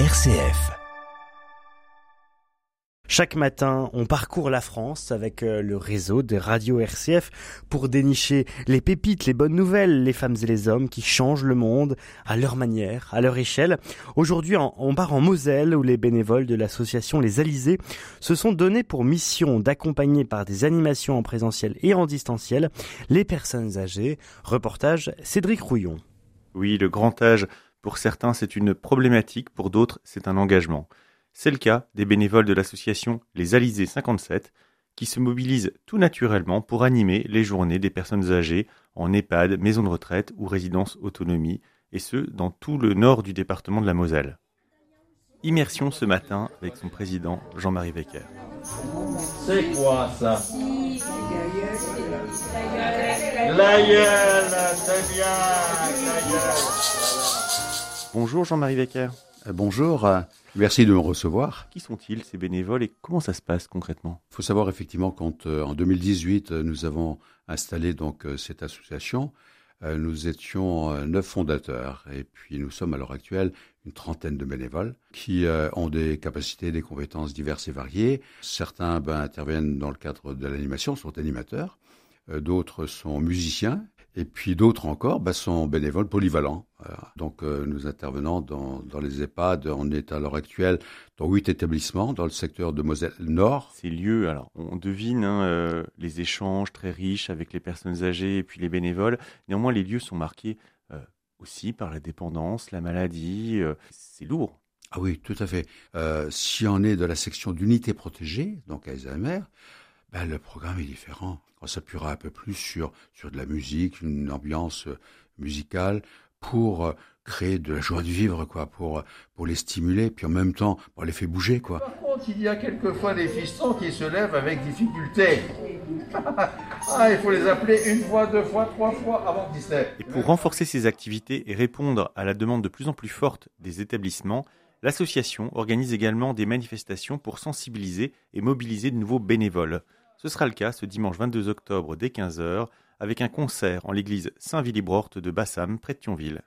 RCF. Chaque matin, on parcourt la France avec euh, le réseau des radios RCF pour dénicher les pépites, les bonnes nouvelles, les femmes et les hommes qui changent le monde à leur manière, à leur échelle. Aujourd'hui, on part en Moselle où les bénévoles de l'association Les Alizés se sont donnés pour mission d'accompagner par des animations en présentiel et en distanciel les personnes âgées. Reportage Cédric Rouillon. Oui, le grand âge pour certains, c'est une problématique, pour d'autres, c'est un engagement. C'est le cas des bénévoles de l'association Les Alizés 57, qui se mobilisent tout naturellement pour animer les journées des personnes âgées en EHPAD, maison de retraite ou résidence autonomie, et ce, dans tout le nord du département de la Moselle. Immersion ce matin avec son président Jean-Marie Becker. C'est quoi ça? La gueule, c'est bien, la gueule. Bonjour Jean-Marie Becker. Euh, bonjour, euh, merci de me recevoir. Qui sont-ils ces bénévoles et comment ça se passe concrètement? Il faut savoir effectivement qu'en en 2018 nous avons installé donc euh, cette association. Nous étions neuf fondateurs et puis nous sommes à l'heure actuelle une trentaine de bénévoles qui ont des capacités, des compétences diverses et variées. Certains ben, interviennent dans le cadre de l'animation, sont animateurs. D'autres sont musiciens et puis d'autres encore bah, sont bénévoles polyvalents. Donc euh, nous intervenons dans, dans, les EHPAD. On est à l'heure actuelle dans huit établissements dans le secteur de Moselle Nord. Ces lieux, alors on devine hein, euh, les échanges très riches avec les personnes âgées et puis les bénévoles. Néanmoins, les lieux sont marqués euh, aussi par la dépendance, la maladie. c'est lourd. Ah oui, tout à fait. si on est de la section d'unité protégée, donc Alzheimer, ben, le programme est différent. On s'appuiera un peu plus sur, sur de la musique, une ambiance euh, musicale pour euh, créer de la joie de vivre, quoi, pour, pour les stimuler, puis en même temps, pour les faire bouger, quoi. Par contre, il y a quelquefois des fistons qui se lèvent avec difficulté. ah, il faut les appeler une fois, deux fois, trois fois avant qu'ils se lèvent. Et pour renforcer ces activités et répondre à la demande de plus en plus forte des établissements, l'association organise également des manifestations pour sensibiliser et mobiliser de nouveaux bénévoles. Ce sera le cas ce dimanche 22 octobre dès 15h avec un concert en l'église Saint-Willibrord de Bassam près de Thionville.